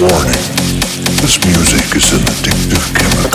Warning. This music is an addictive chemical.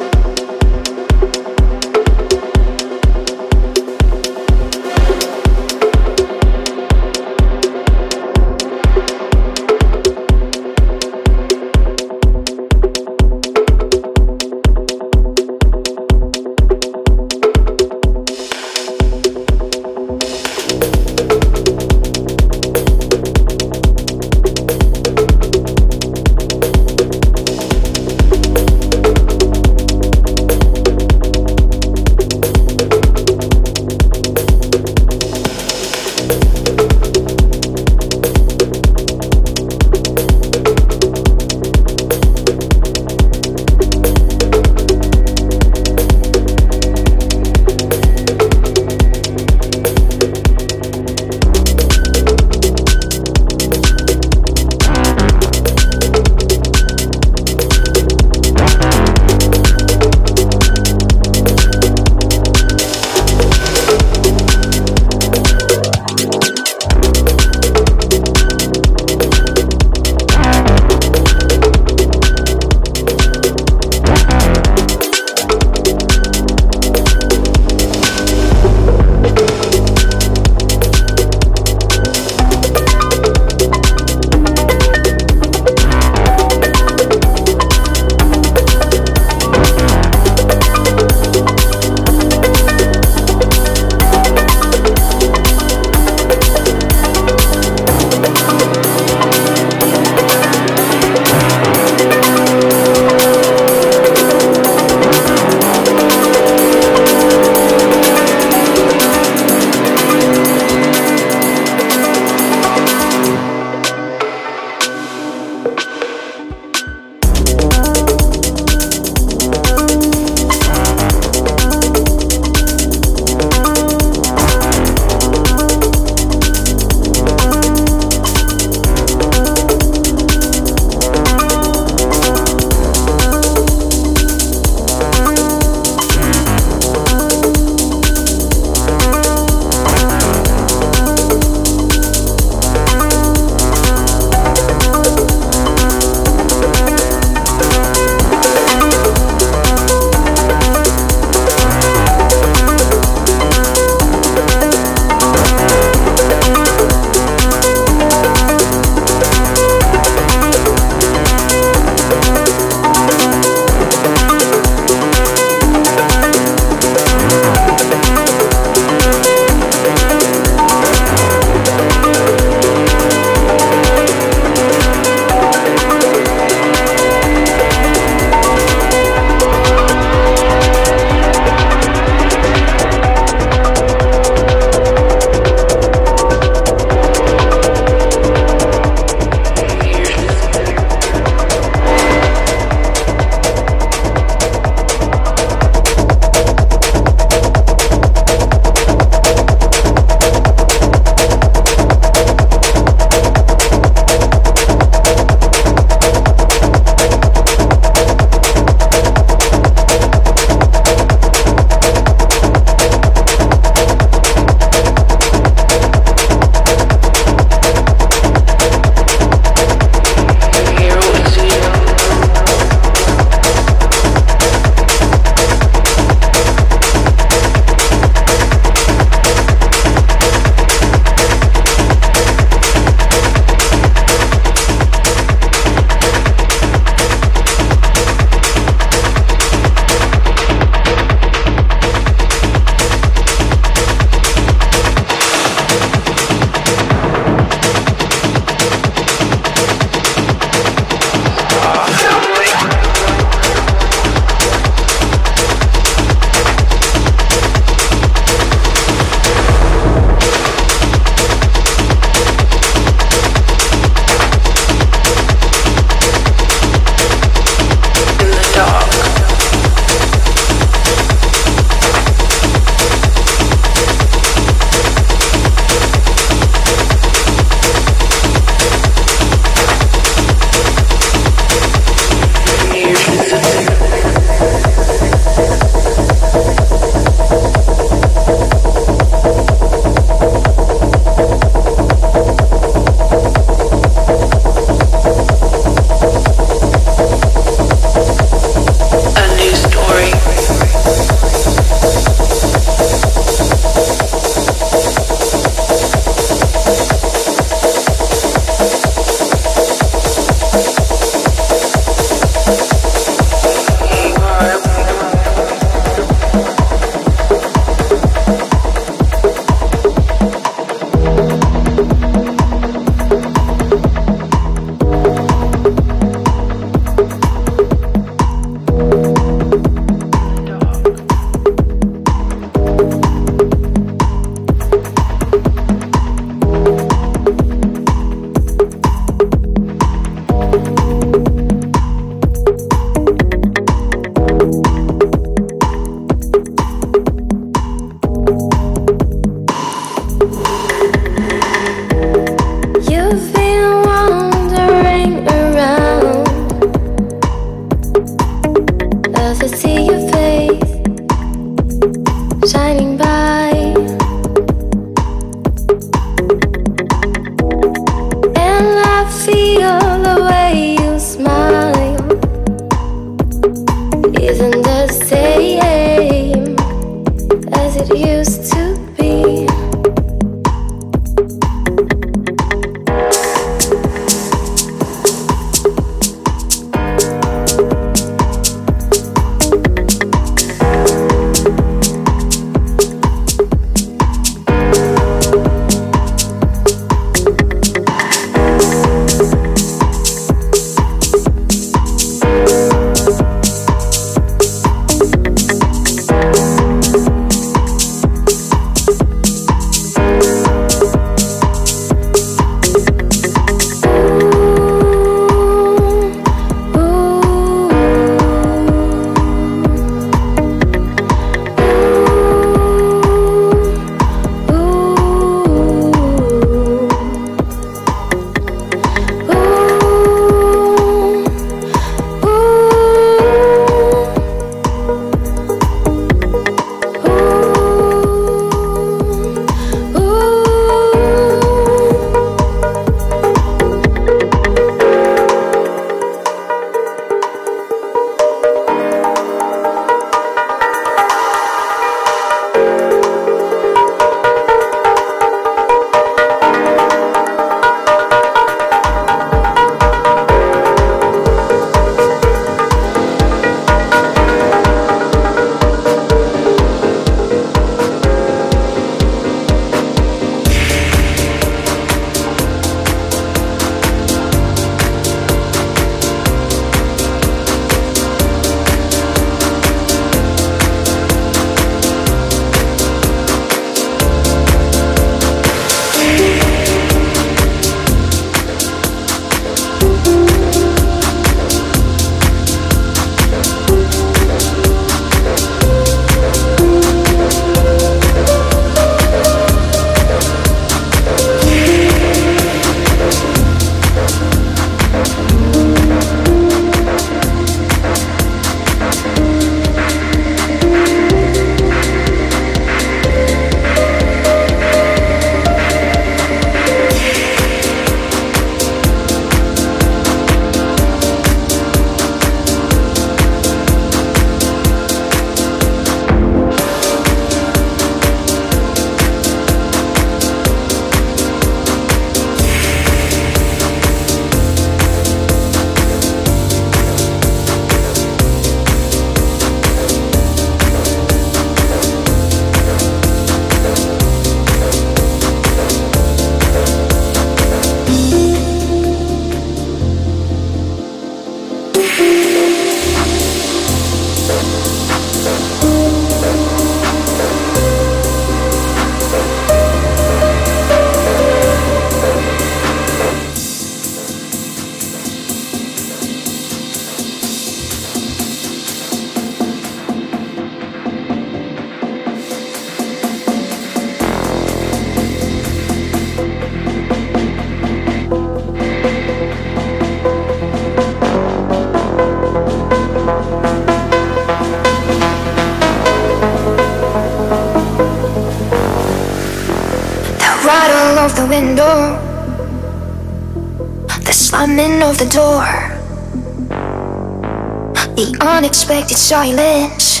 Unexpected silence,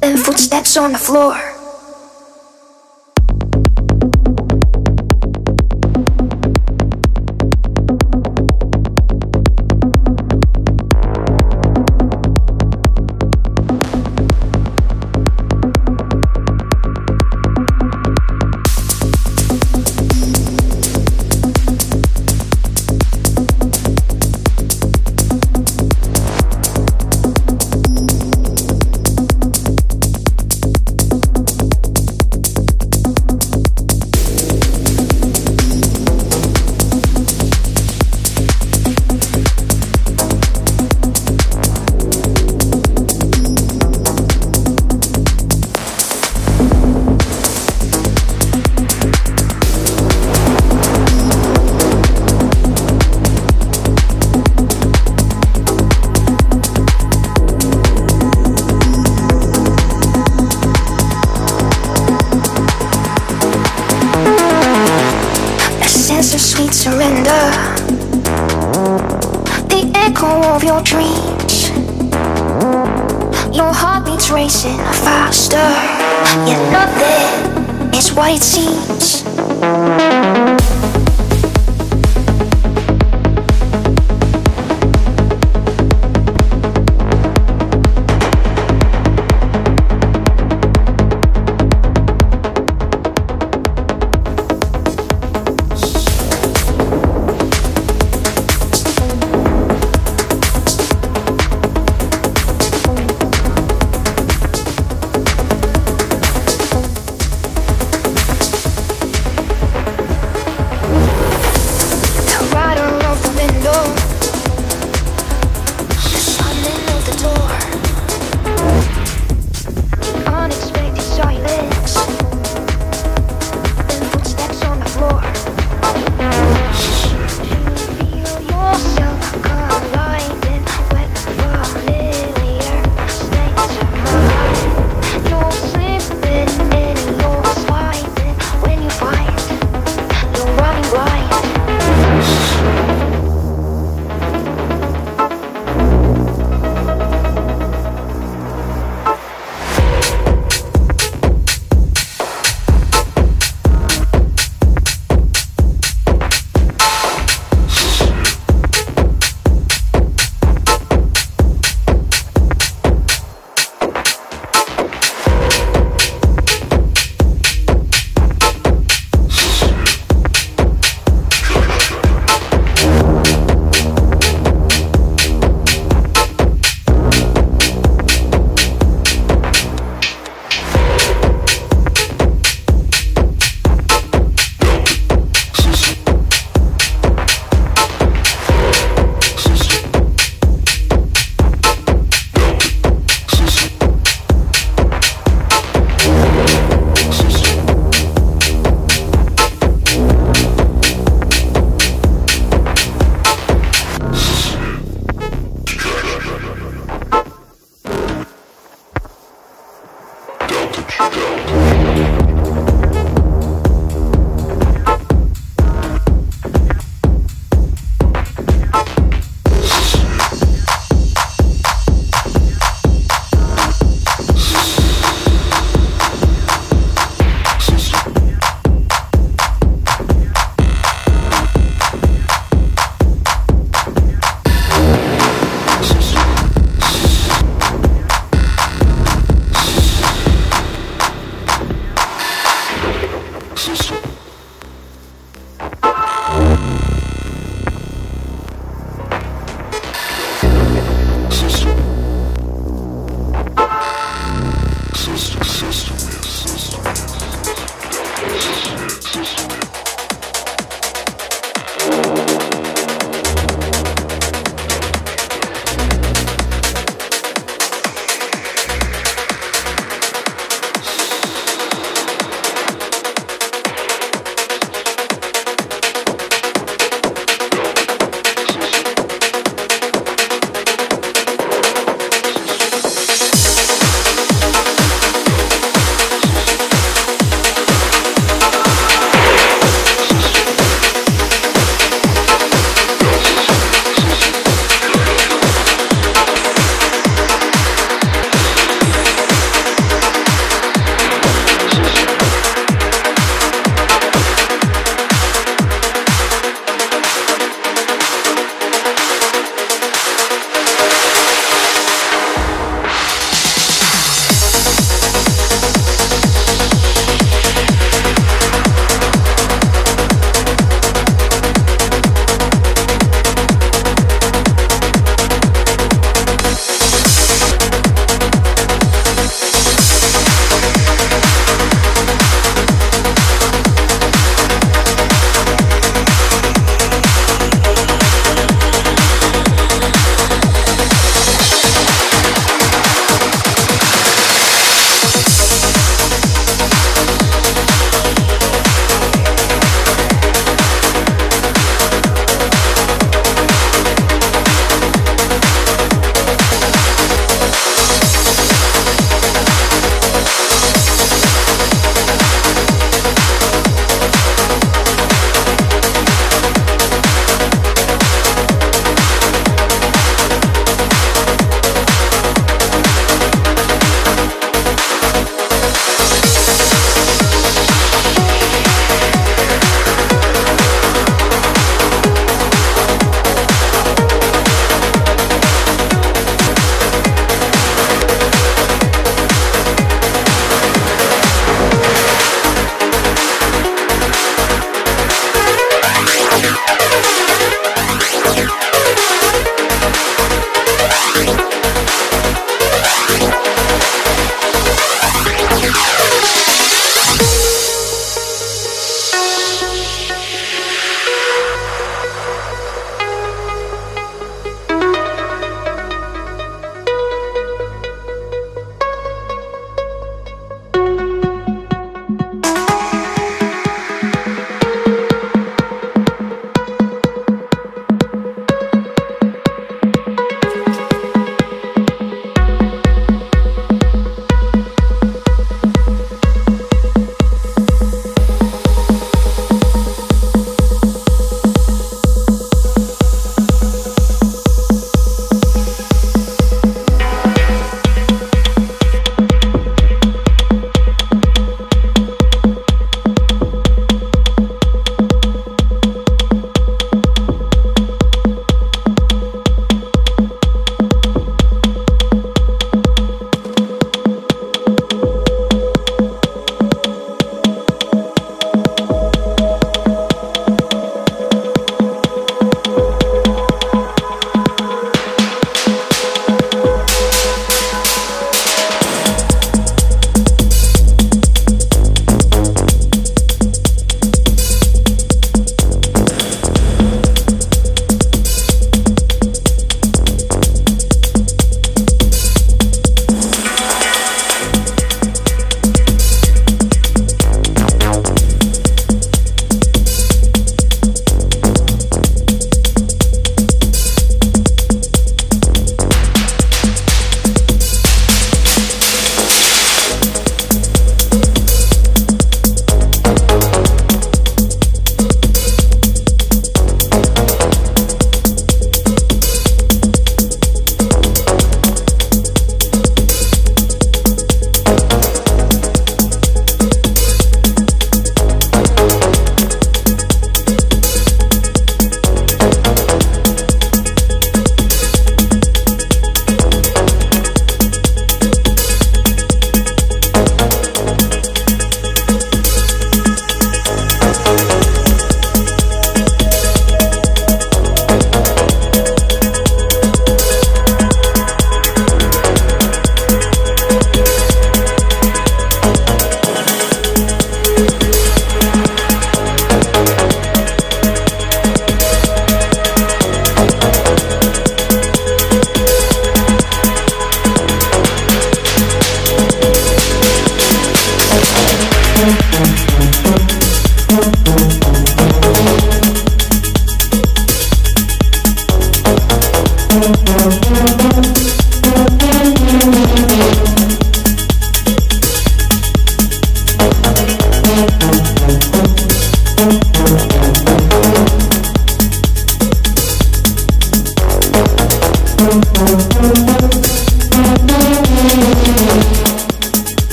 then footsteps on the floor.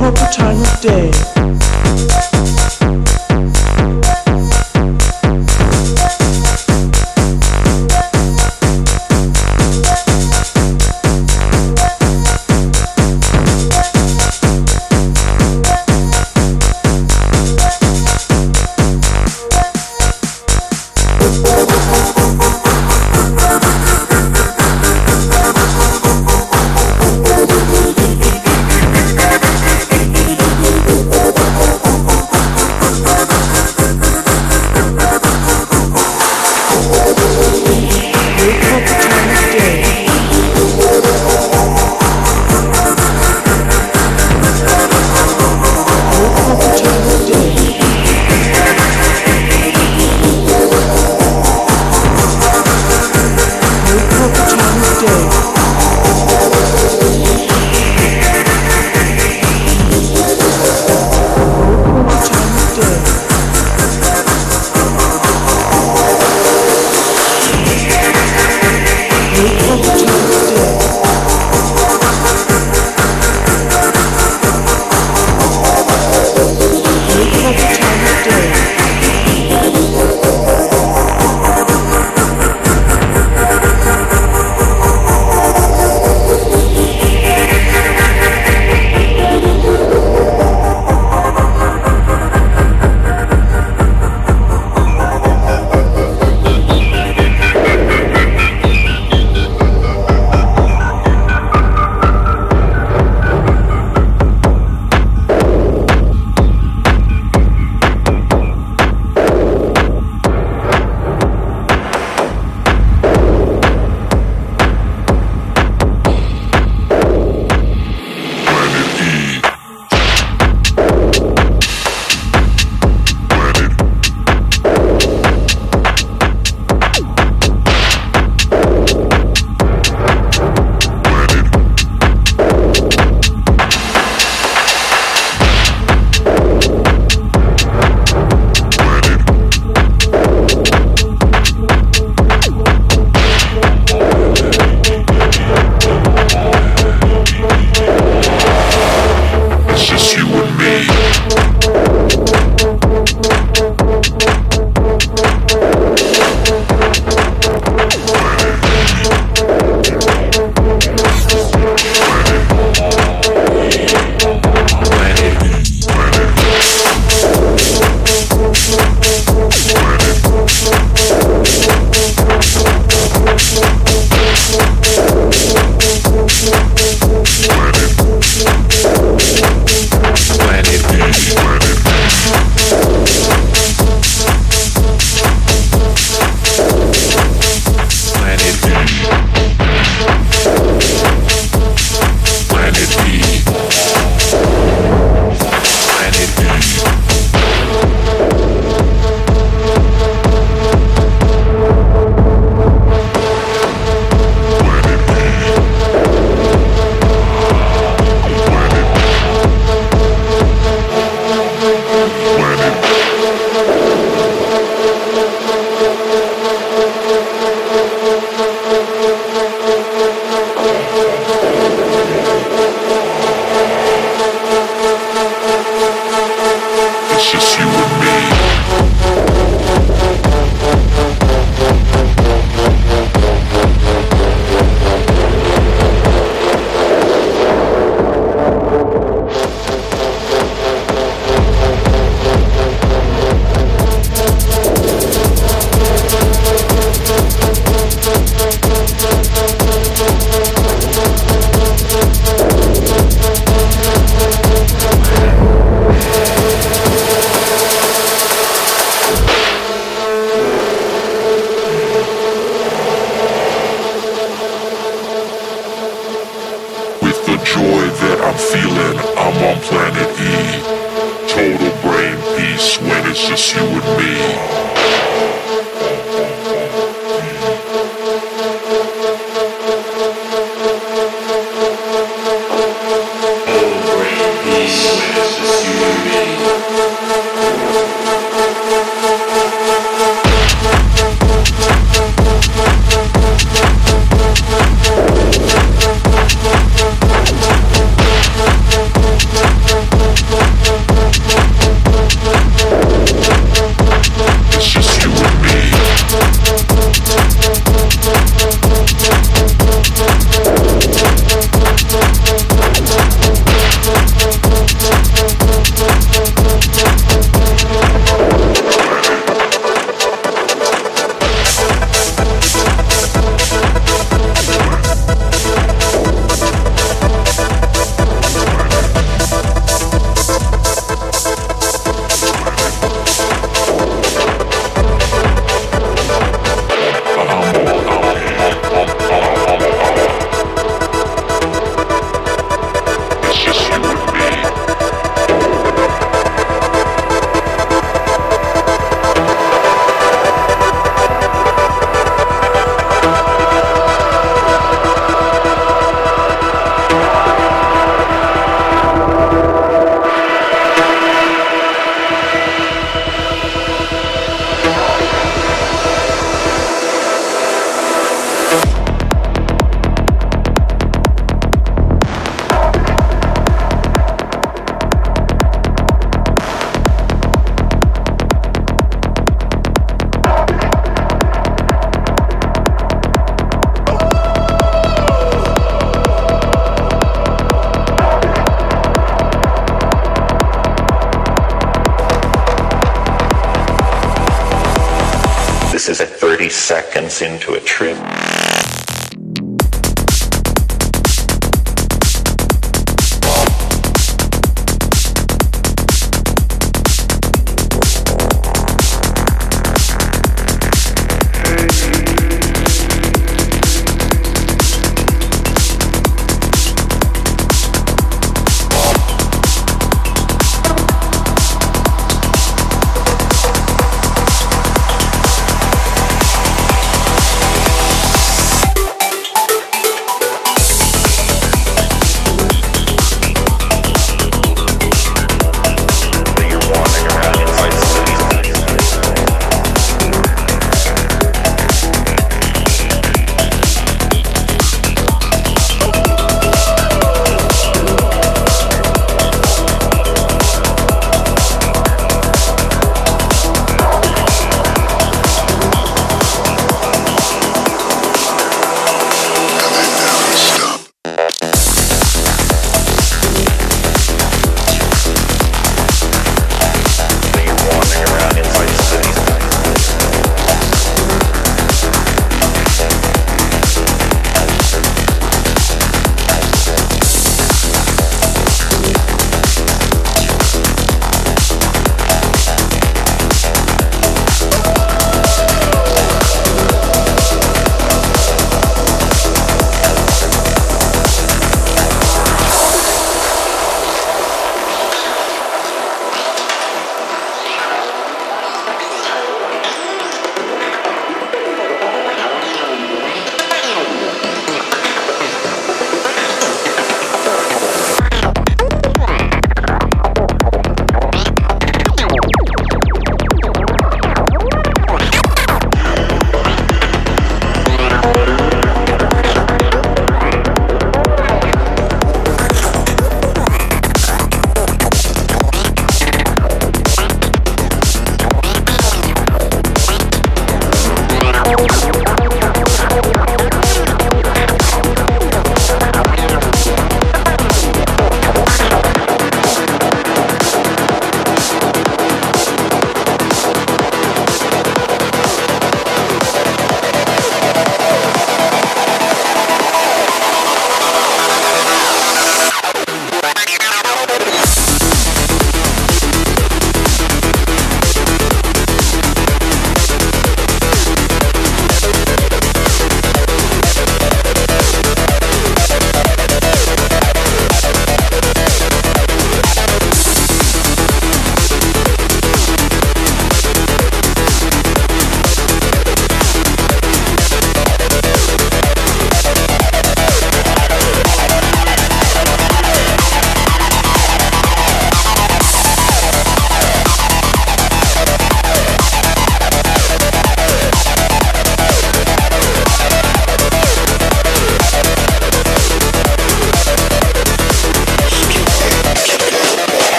Proper time of day.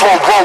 Kicks